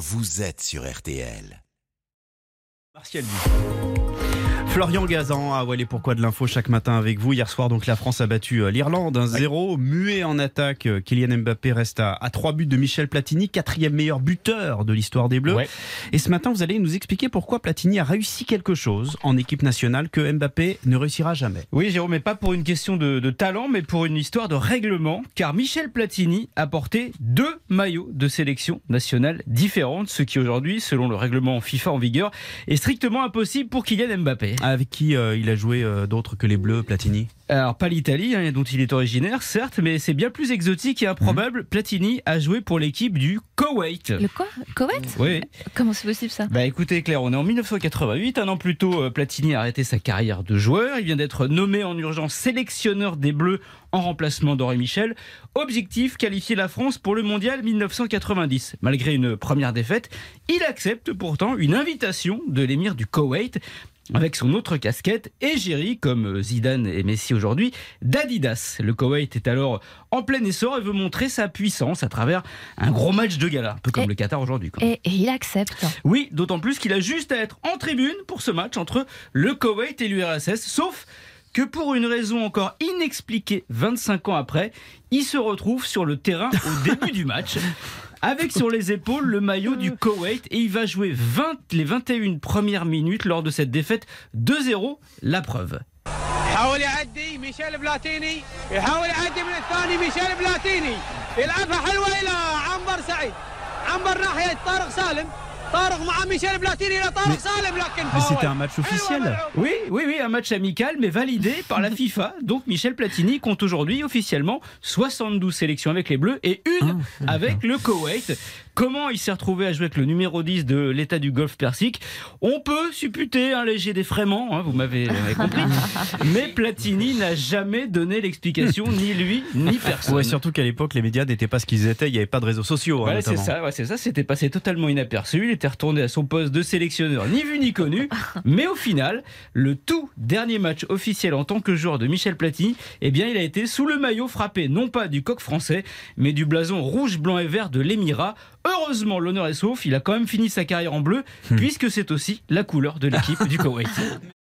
vous êtes sur RTL. Florian Gazan a voilé pourquoi de l'info chaque matin avec vous. Hier soir, donc, la France a battu euh, l'Irlande 1-0. Muet en attaque, euh, Kylian Mbappé reste à, à 3 buts de Michel Platini, quatrième meilleur buteur de l'histoire des Bleus. Ouais. Et ce matin, vous allez nous expliquer pourquoi Platini a réussi quelque chose en équipe nationale que Mbappé ne réussira jamais. Oui, Jérôme, mais pas pour une question de, de talent, mais pour une histoire de règlement, car Michel Platini a porté deux maillots de sélection nationale différentes, ce qui aujourd'hui, selon le règlement FIFA en vigueur, est strictement impossible pour Kylian Mbappé. Avec qui euh, il a joué euh, d'autres que les Bleus, Platini? Alors, pas l'Italie, hein, dont il est originaire, certes, mais c'est bien plus exotique et improbable. Platini a joué pour l'équipe du Koweït. Le quoi Koweït? Oui. Comment c'est possible ça? Bah écoutez Claire, on est en 1988, un an plus tôt, euh, Platini a arrêté sa carrière de joueur. Il vient d'être nommé en urgence sélectionneur des Bleus en remplacement d'Henri Michel. Objectif, qualifier la France pour le mondial 1990. Malgré une première défaite, il accepte pourtant une invitation de l'émir du Koweït avec son autre casquette, égérie, comme Zidane et Messi aujourd'hui, d'Adidas. Le Koweït est alors en plein essor et veut montrer sa puissance à travers un gros match de gala, un peu comme Et- le Qatar aujourd'hui. et, et il accepte. Oui, d'autant plus qu'il a juste à être en tribune pour ce match entre le Koweït et l'URSS, sauf que pour une raison encore inexpliquée 25 ans après, il se retrouve sur le terrain au début du match Avec sur les épaules le maillot du Koweït et il va jouer 20, les 21 premières minutes lors de cette défaite 2-0, la preuve. يحاول يعدي ميشيل بلاتيني يحاول يعدي من الثاني ميشيل بلاتيني يلعبها حلوه الى عنبر سعيد عنبر ناحيه طارق سالم Mais c'était un match officiel. Oui, oui, oui, un match amical, mais validé par la FIFA. Donc Michel Platini compte aujourd'hui officiellement 72 sélections avec les Bleus et une ah, avec le Koweït. Comment il s'est retrouvé à jouer avec le numéro 10 de l'état du golfe persique? On peut supputer un léger défraiement, hein, vous m'avez euh, compris. mais Platini n'a jamais donné l'explication, ni lui, ni personne. Ouais, surtout qu'à l'époque, les médias n'étaient pas ce qu'ils étaient, il n'y avait pas de réseaux sociaux. Hein, c'est ça, c'était passé totalement inaperçu. Était retourné à son poste de sélectionneur, ni vu ni connu. Mais au final, le tout dernier match officiel en tant que joueur de Michel Platini, eh bien, il a été sous le maillot frappé, non pas du coq français, mais du blason rouge, blanc et vert de l'émirat. Heureusement, l'honneur est sauf. Il a quand même fini sa carrière en bleu, puisque c'est aussi la couleur de l'équipe du Koweït.